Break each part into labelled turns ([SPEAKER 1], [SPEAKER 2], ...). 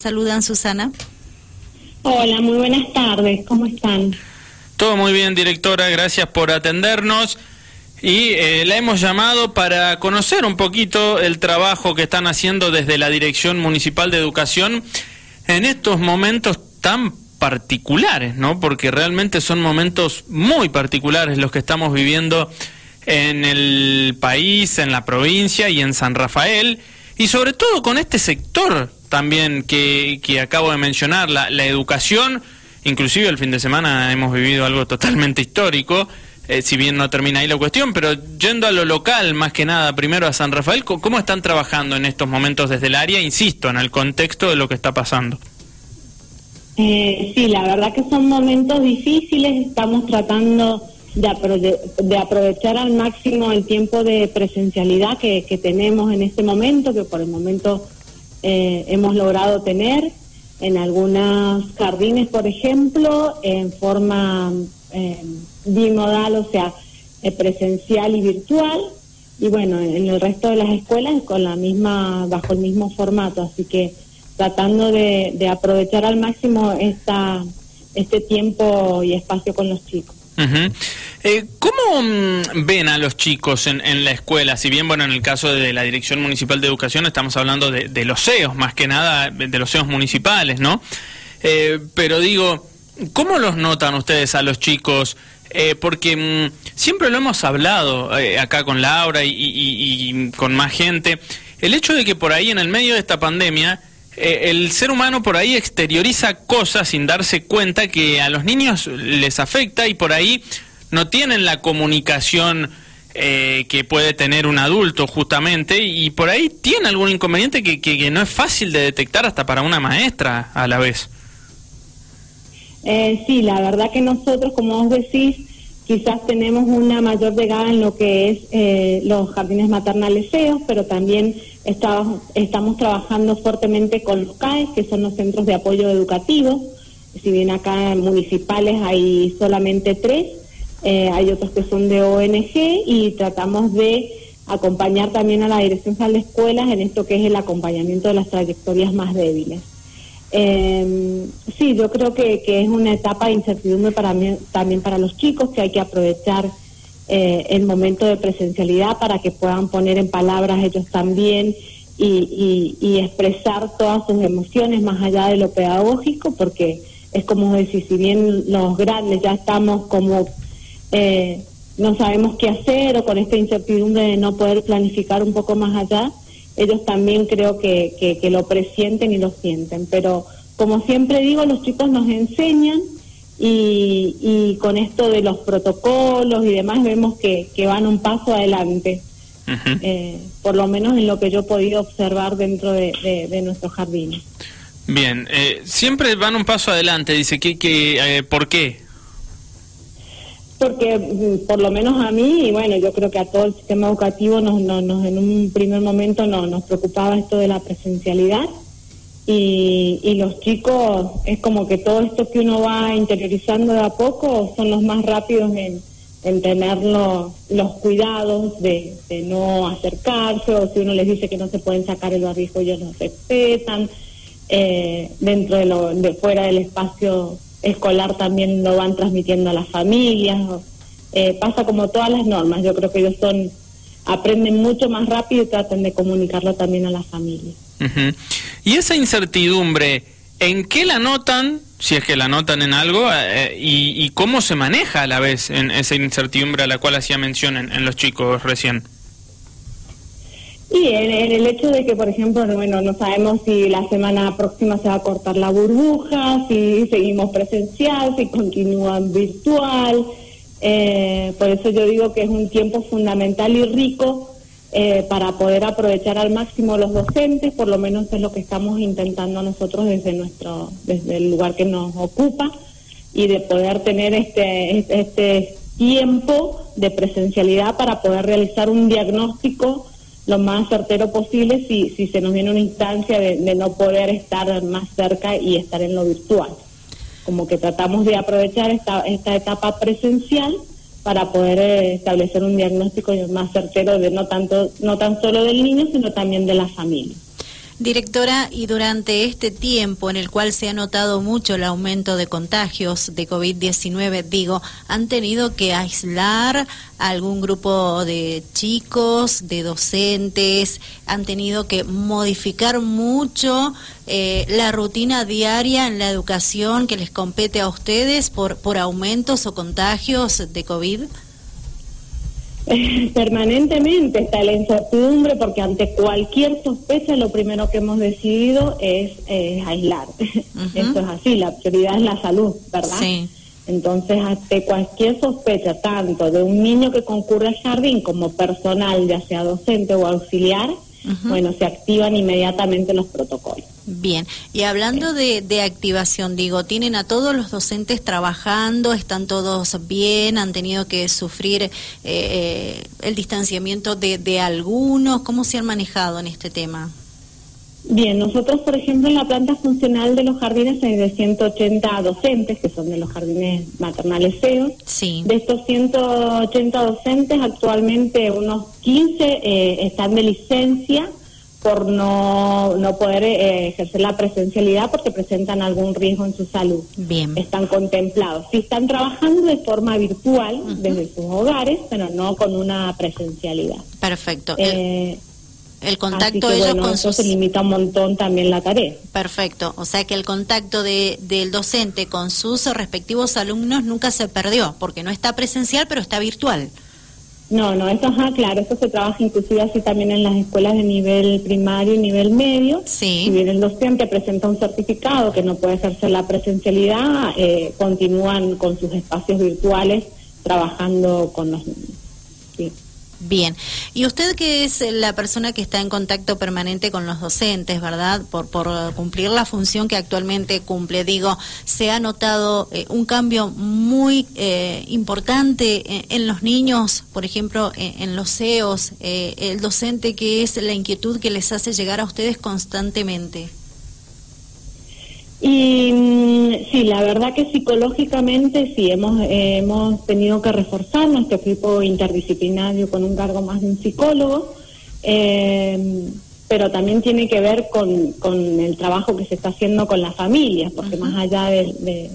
[SPEAKER 1] Saludan, Susana.
[SPEAKER 2] Hola, muy buenas tardes. ¿Cómo están?
[SPEAKER 3] Todo muy bien, directora. Gracias por atendernos. Y eh, la hemos llamado para conocer un poquito el trabajo que están haciendo desde la Dirección Municipal de Educación en estos momentos tan particulares, ¿no? Porque realmente son momentos muy particulares los que estamos viviendo en el país, en la provincia y en San Rafael, y sobre todo con este sector también que, que acabo de mencionar, la, la, educación, inclusive el fin de semana hemos vivido algo totalmente histórico, eh, si bien no termina ahí la cuestión, pero yendo a lo local, más que nada, primero a San Rafael, ¿cómo están trabajando en estos momentos desde el área, insisto, en el contexto de lo que está pasando?
[SPEAKER 2] Eh, sí, la verdad que son momentos difíciles, estamos tratando de, de, aprovechar al máximo el tiempo de presencialidad que, que tenemos en este momento, que por el momento eh, hemos logrado tener en algunos jardines, por ejemplo, en forma eh, bimodal, o sea, eh, presencial y virtual, y bueno, en el resto de las escuelas con la misma, bajo el mismo formato, así que tratando de, de aprovechar al máximo esta, este tiempo y espacio con los chicos.
[SPEAKER 3] Uh eh, ¿Cómo mm, ven a los chicos en, en, la escuela? Si bien, bueno, en el caso de la Dirección Municipal de Educación estamos hablando de, los CEOs, más que nada de los CEOs municipales, ¿no? Eh, pero digo, ¿cómo los notan ustedes a los chicos? Eh, porque mmm, siempre lo hemos hablado eh, acá con Laura y, con más gente, el hecho de que por ahí en el medio de esta pandemia el ser humano por ahí exterioriza cosas sin darse cuenta que a los niños les afecta y por ahí no tienen la comunicación eh, que puede tener un adulto justamente y por ahí tiene algún inconveniente que, que, no es fácil de detectar hasta para una maestra a la vez.
[SPEAKER 2] Eh, sí, la verdad que nosotros, como vos decís, quizás tenemos una mayor llegada en lo que es eh, los jardines maternales feos, pero también estamos, estamos trabajando fuertemente con los CAE, que son los centros de apoyo educativo. Si bien acá en municipales hay solamente tres, eh, hay otros que son de ONG y tratamos de acompañar también a la Dirección de Escuelas en esto que es el acompañamiento de las trayectorias más débiles. Eh, sí, yo creo que, que, es una etapa de incertidumbre para mí, también para los chicos, que hay que aprovechar eh, el momento de presencialidad para que puedan poner en palabras ellos también y, y, y, expresar todas sus emociones más allá de lo pedagógico, porque es como decir, si bien los grandes ya estamos como eh, no sabemos qué hacer o con esta incertidumbre de no poder planificar un poco más allá, ellos también creo que, que, que, lo presienten y lo sienten. Pero como siempre digo, los chicos nos enseñan y, y con esto de los protocolos y demás vemos que, que van un paso adelante. Uh -huh. eh, por lo menos en lo que yo he podido observar dentro de, de, de nuestros jardines.
[SPEAKER 3] Bien, eh, siempre van un paso adelante, dice, que, que, eh, ¿por qué?
[SPEAKER 2] Porque mm, por lo menos a mí y bueno yo creo que a todo el sistema educativo nos, nos, nos en un primer momento no, nos preocupaba esto de la presencialidad. Y, y, los chicos es como que todo esto que uno va interiorizando de a poco son los más rápidos en, en tener lo, los cuidados de, de, no acercarse o si uno les dice que no se pueden sacar el barbijo ellos lo respetan. Eh, dentro de lo de fuera del espacio escolar también lo van transmitiendo a las familias, eh, pasa como todas las normas, yo creo que ellos son aprenden mucho más rápido y tratan de comunicarlo también a las familias.
[SPEAKER 3] Uh -huh. Y esa incertidumbre, ¿en qué la notan, si es que la notan en algo, eh, y, y, cómo se maneja a la vez en esa incertidumbre a la cual hacía mención en, en los chicos recién?
[SPEAKER 2] Y en, en, el hecho de que, por ejemplo, bueno, no sabemos si la semana próxima se va a cortar la burbuja, si seguimos presencial, si continúan virtual. Eh, por eso yo digo que es un tiempo fundamental y rico eh, para poder aprovechar al máximo los docentes, por lo menos es lo que estamos intentando nosotros desde nuestro, desde el lugar que nos ocupa, y de poder tener este, este tiempo de presencialidad para poder realizar un diagnóstico lo más certero posible si, si se nos viene una instancia de, no poder estar más cerca y estar en lo virtual. Como que tratamos de aprovechar esta, esta etapa presencial para poder eh, establecer un diagnóstico más certero de no tanto no tan solo del niño, sino también de la familia.
[SPEAKER 1] Directora, y durante este tiempo en el cual se ha notado mucho el aumento de contagios de COVID-19, digo, ¿han tenido que aislar algún grupo de chicos, de docentes? ¿Han tenido que modificar mucho eh, la rutina diaria en la educación que les compete a ustedes por, por aumentos o contagios de COVID?
[SPEAKER 2] Permanentemente está la incertidumbre porque ante cualquier sospecha lo primero que hemos decidido es aislar. Eso es así, la prioridad es la salud, ¿verdad? Sí. Entonces, ante cualquier sospecha, tanto de un niño que concurre al jardín como personal, ya sea docente o auxiliar, bueno, se activan inmediatamente los protocolos.
[SPEAKER 1] Bien, y hablando de, activación, digo, ¿tienen a todos los docentes trabajando? ¿Están todos bien? ¿Han tenido que sufrir eh, eh, el distanciamiento de, de algunos? ¿Cómo se han manejado en este tema?
[SPEAKER 2] Bien, nosotros, por ejemplo, en la planta funcional de los jardines hay de 180 docentes, que son de los jardines maternales feos. Sí. De estos 180 docentes, actualmente unos 15 eh, están de licencia por no, no poder eh, ejercer la presencialidad porque presentan algún riesgo en su salud. Bien. Están contemplados. Sí están trabajando de forma virtual desde sus hogares, pero no con una presencialidad.
[SPEAKER 1] Perfecto. Eh, el contacto
[SPEAKER 2] de ellos con eso se limita un montón también la tarea.
[SPEAKER 1] Perfecto, o sea que el contacto de, del docente con sus respectivos alumnos nunca se perdió, porque no está presencial, pero está virtual.
[SPEAKER 2] No, no, eso es claro, eso se trabaja inclusive así también en las escuelas de nivel primario y nivel medio. Sí. Si bien el docente presenta un certificado que no puede ejercer la presencialidad, eh, continúan con sus espacios virtuales trabajando con los niños. Sí.
[SPEAKER 1] Bien, y usted que es la persona que está en contacto permanente con los docentes, ¿verdad? Por, por cumplir la función que actualmente cumple, digo, ¿se ha notado eh, un cambio muy eh, importante en, los niños, por ejemplo, en, los CEOs, eh, el docente que es la inquietud que les hace llegar a ustedes constantemente?
[SPEAKER 2] Y mm, sí, la verdad que psicológicamente sí hemos, hemos tenido que reforzar nuestro equipo interdisciplinario con un cargo más de un psicólogo, eh, pero también tiene que ver con, con el trabajo que se está haciendo con las familias, porque más allá de,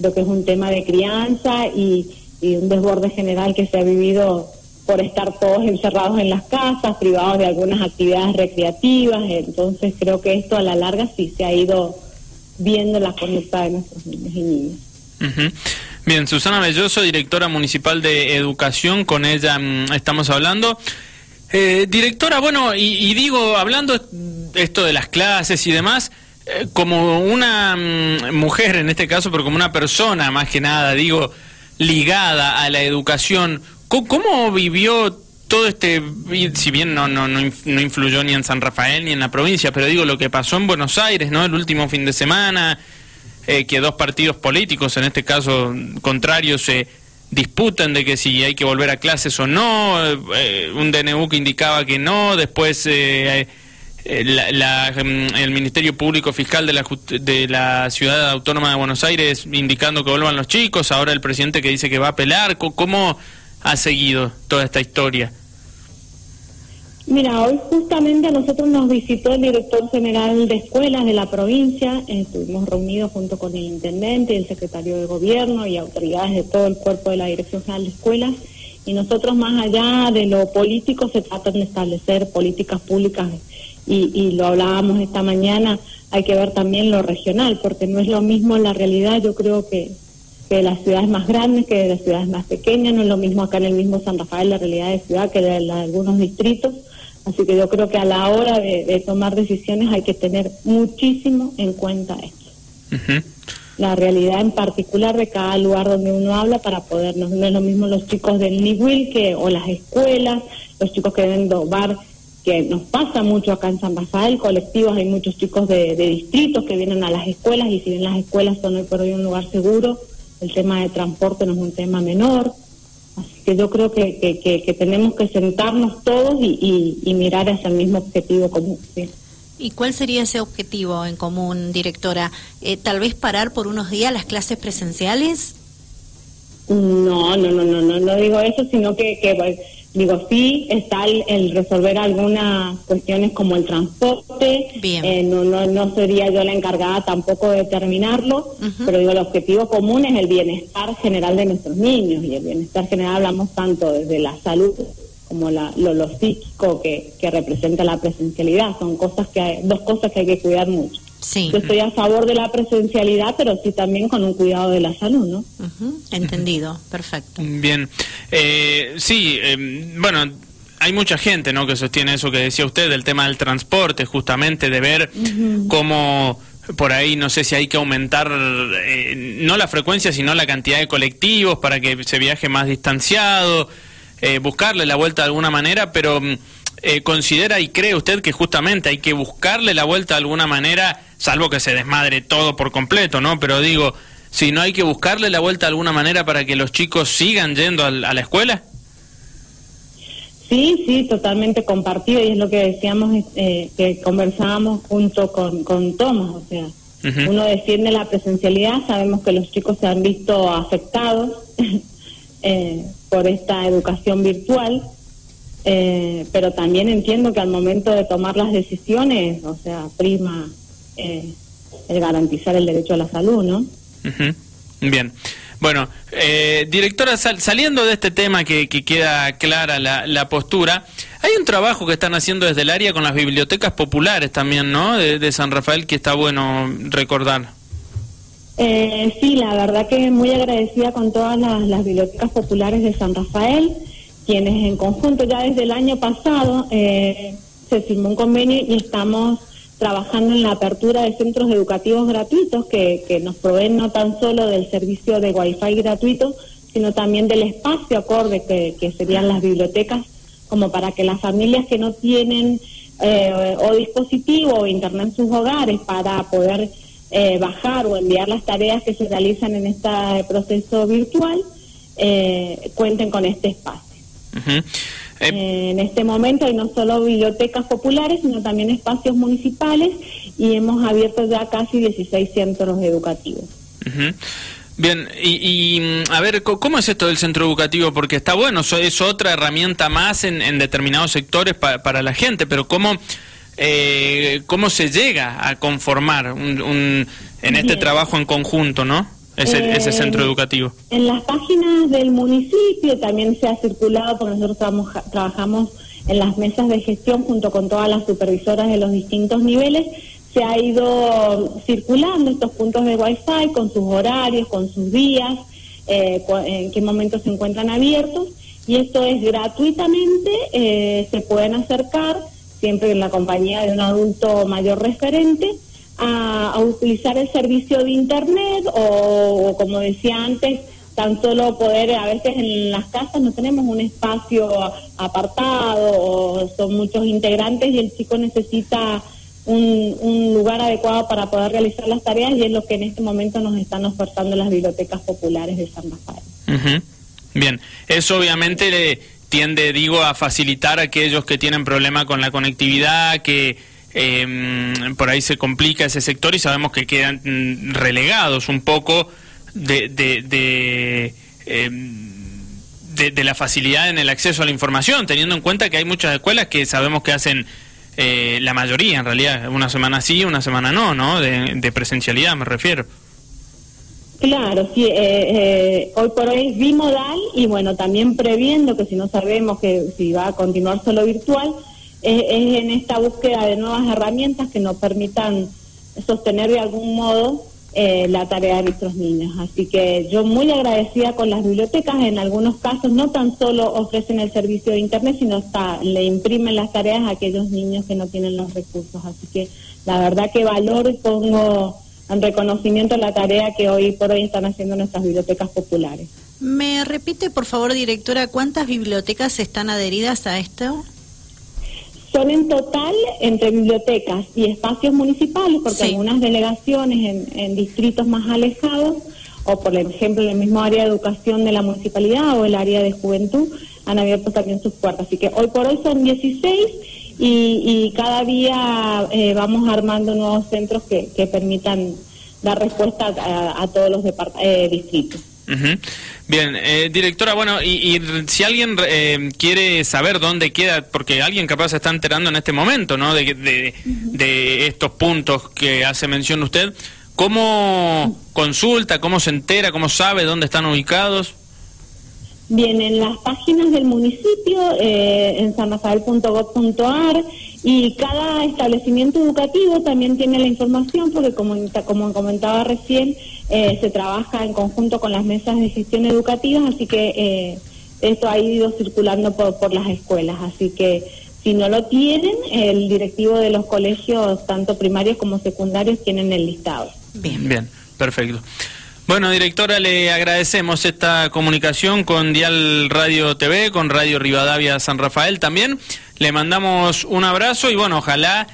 [SPEAKER 2] lo que es un tema de crianza y, y un desborde general que se ha vivido por estar todos encerrados en las casas, privados de algunas actividades recreativas, entonces creo que esto a la larga sí se ha ido viendo la conducta de nuestros niños y niñas.
[SPEAKER 3] Bien, Susana Belloso, directora municipal de educación, con ella mm, estamos hablando. Eh, directora, bueno, y, digo, hablando esto de las clases y demás, eh, como una mm, mujer en este caso, pero como una persona más que nada, digo, ligada a la educación, ¿cómo vivió todo este, si bien no, no, no, influyó ni en San Rafael ni en la provincia, pero digo lo que pasó en Buenos Aires, ¿no? El último fin de semana, eh, que dos partidos políticos, en este caso contrarios, se disputan de que si hay que volver a clases o no, eh, un DNU que indicaba que no, después eh, mm, el Ministerio Público Fiscal de la, de la Ciudad Autónoma de Buenos Aires indicando que vuelvan los chicos, ahora el presidente que dice que va a apelar, ¿cómo ha seguido toda esta historia?
[SPEAKER 2] Mira, hoy justamente a nosotros nos visitó el director general de escuelas de la provincia, estuvimos reunidos junto con el intendente, el secretario de gobierno y autoridades de todo el cuerpo de la Dirección General de Escuelas, y nosotros más allá de lo político se trata de establecer políticas públicas. Y, y lo hablábamos esta mañana, hay que ver también lo regional, porque no es lo mismo la realidad, yo creo que que de las ciudades más grandes, que de las ciudades más pequeñas, no es lo mismo acá en el mismo San Rafael la realidad de ciudad que de, algunos distritos, así que yo creo que a la hora de, tomar decisiones hay que tener muchísimo en cuenta esto. La realidad en particular de cada lugar donde uno habla para podernos, no es lo mismo los chicos del Niwil que o las escuelas, los chicos que deben dobar que nos pasa mucho acá en San Rafael, colectivos, hay muchos chicos de, distritos que vienen a las escuelas y si bien las escuelas son hoy por hoy un lugar seguro, el tema de transporte no es un tema menor, así que yo creo que, que, tenemos que sentarnos todos y, mirar hacia el mismo objetivo común.
[SPEAKER 1] ¿Y cuál sería ese objetivo en común, directora? Eh, ¿Tal vez parar por unos días las clases presenciales?
[SPEAKER 2] No, no, no, no, no, no digo eso, sino que, que Digo, sí, está el, resolver algunas cuestiones como el transporte, eh, no, no, no, sería yo la encargada tampoco de determinarlo, pero digo, el objetivo común es el bienestar general de nuestros niños, y el bienestar general hablamos tanto desde la salud como la, lo, psíquico que, que representa la presencialidad, son cosas que hay, dos cosas que hay que cuidar mucho. Sí. Yo estoy a favor de la presencialidad, pero sí también con un cuidado de la salud, ¿no?
[SPEAKER 1] Entendido, perfecto.
[SPEAKER 3] Bien, eh, sí, em, bueno, hay mucha gente, ¿no? Que sostiene eso que decía usted del tema del transporte, justamente de ver cómo por ahí no sé si hay que aumentar eh, no la frecuencia sino la cantidad de colectivos para que se viaje más distanciado eh, buscarle la vuelta de alguna manera pero mm, eh, considera y cree usted que justamente hay que buscarle la vuelta de alguna manera, salvo que se desmadre todo por completo, ¿no? Pero digo, si no hay que buscarle la vuelta de alguna manera para que los chicos sigan yendo a, la escuela.
[SPEAKER 2] Sí, sí, totalmente compartido y es lo que decíamos, eh, que conversábamos junto con, con Tomás, o sea, uno defiende la presencialidad, sabemos que los chicos se han visto afectados eh, por esta educación virtual eh, pero también entiendo que al momento de tomar las decisiones, o sea, prima eh, el garantizar el derecho a la salud, ¿no?
[SPEAKER 3] Bien. Bueno, eh, directora, saliendo de este tema que, queda clara la, postura, hay un trabajo que están haciendo desde el área con las bibliotecas populares también, ¿no? De, San Rafael, que está bueno recordar.
[SPEAKER 2] sí, la verdad que muy agradecida con todas las bibliotecas populares de San Rafael quienes en conjunto ya desde el año pasado eh, se firmó un convenio y estamos trabajando en la apertura de centros educativos gratuitos que, que nos proveen no tan solo del servicio de Wi-Fi gratuito, sino también del espacio acorde que, serían las bibliotecas, como para que las familias que no tienen eh, o dispositivo o internet en sus hogares para poder eh, bajar o enviar las tareas que se realizan en este proceso virtual, cuenten con este espacio. Eh, en este momento hay no solo bibliotecas populares, sino también espacios municipales y hemos abierto ya casi 16 centros educativos.
[SPEAKER 3] Bien, y, a ver, ¿cómo es esto del centro educativo? Porque está bueno, es otra herramienta más en, determinados sectores para la gente, pero ¿cómo, eh, cómo se llega a conformar un, en este trabajo en conjunto, no? Ese, ese centro educativo?
[SPEAKER 2] En las páginas del municipio también se ha circulado, porque nosotros trabajamos en las mesas de gestión junto con todas las supervisoras de los distintos niveles, se ha ido circulando estos puntos de Wi-Fi con sus horarios, con sus días, eh, en qué momento se encuentran abiertos, y esto es gratuitamente, eh, se pueden acercar siempre en la compañía de un adulto mayor referente a, utilizar el servicio de Internet o, como decía antes, tan solo poder, a veces en las casas no tenemos un espacio apartado o son muchos integrantes y el chico necesita un, lugar adecuado para poder realizar las tareas y es lo que en este momento nos están ofertando las bibliotecas populares de San Rafael.
[SPEAKER 3] Bien, eso obviamente le tiende, digo, a facilitar a aquellos que tienen problema con la conectividad, que eh, por ahí se complica ese sector y sabemos que quedan mm, relegados un poco de, em, de, de, la facilidad en el acceso a la información, teniendo en cuenta que hay muchas escuelas que sabemos que hacen eh, la mayoría, en realidad, una semana sí, una semana no, ¿no? De, presencialidad me refiero.
[SPEAKER 2] Claro, sí, eh, eh, hoy por hoy es bimodal y bueno, también previendo que si no sabemos que si va a continuar solo virtual, es, en esta búsqueda de nuevas herramientas que nos permitan sostener de algún modo eh, la tarea de nuestros niños. Así que yo muy agradecida con las bibliotecas, en algunos casos no tan solo ofrecen el servicio de Internet, sino hasta le imprimen las tareas a aquellos niños que no tienen los recursos. Así que la verdad que valoro y pongo en reconocimiento la tarea que hoy por hoy están haciendo nuestras bibliotecas populares.
[SPEAKER 1] ¿Me repite, por favor, directora, cuántas bibliotecas están adheridas a esto?
[SPEAKER 2] Son en total entre bibliotecas y espacios municipales, porque algunas delegaciones en, distritos más alejados, o por ejemplo en el mismo área de educación de la municipalidad o el área de juventud, han abierto también sus puertas. Así que hoy por hoy son 16 y, cada día eh, vamos armando nuevos centros que, permitan dar respuesta a, todos los eh, distritos.
[SPEAKER 3] Bien, eh, directora, bueno, y, si alguien eh, quiere saber dónde queda, porque alguien capaz se está enterando en este momento, ¿no? De, de, estos puntos que hace mención usted, ¿cómo consulta, cómo se entera, cómo sabe dónde están ubicados?
[SPEAKER 2] Bien, en las páginas del municipio, eh, en sanrafael.gov.ar, y cada establecimiento educativo también tiene la información, porque como, como comentaba recién, eh, se trabaja en conjunto con las mesas de gestión educativa, así que eh, esto ha ido circulando por, por las escuelas. Así que si no lo tienen, el directivo de los colegios, tanto primarios como secundarios, tienen el listado.
[SPEAKER 3] Bien, bien, perfecto. Bueno, directora, le agradecemos esta comunicación con Dial Radio TV, con Radio Rivadavia San Rafael también. Le mandamos un abrazo y bueno, ojalá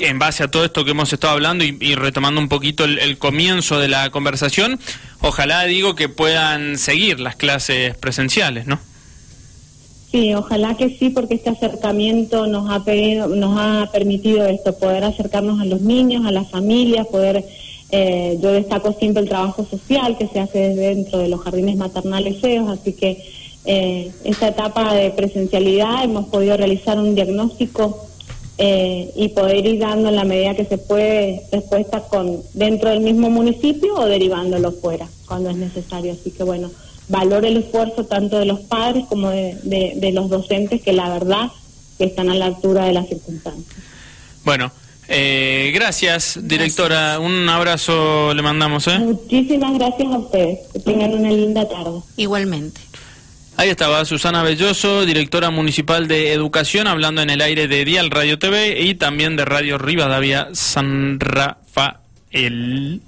[SPEAKER 3] en base a todo esto que hemos estado hablando y, retomando un poquito el, comienzo de la conversación, ojalá digo que puedan seguir las clases presenciales, ¿no?
[SPEAKER 2] Sí, ojalá que sí, porque este acercamiento nos ha, nos ha permitido esto, poder acercarnos a los niños, a las familias, poder eh, yo destaco siempre el trabajo social que se hace dentro de los jardines maternales feos, así que eh, esta etapa de presencialidad hemos podido realizar un diagnóstico eh, y poder ir dando en la medida que se puede respuestas con dentro del mismo municipio o derivándolo fuera cuando es necesario. Así que bueno, valoro el esfuerzo tanto de los padres como de, de los docentes que la verdad que están a la altura de las circunstancias.
[SPEAKER 3] Bueno. Eh, gracias, directora. Un abrazo le mandamos. ¿eh?
[SPEAKER 2] Muchísimas gracias a ustedes. Que tengan una linda tarde.
[SPEAKER 1] Igualmente.
[SPEAKER 3] Ahí estaba Susana Belloso, directora municipal de Educación, hablando en el aire de Dial Radio TV y también de Radio Rivadavia San Rafael.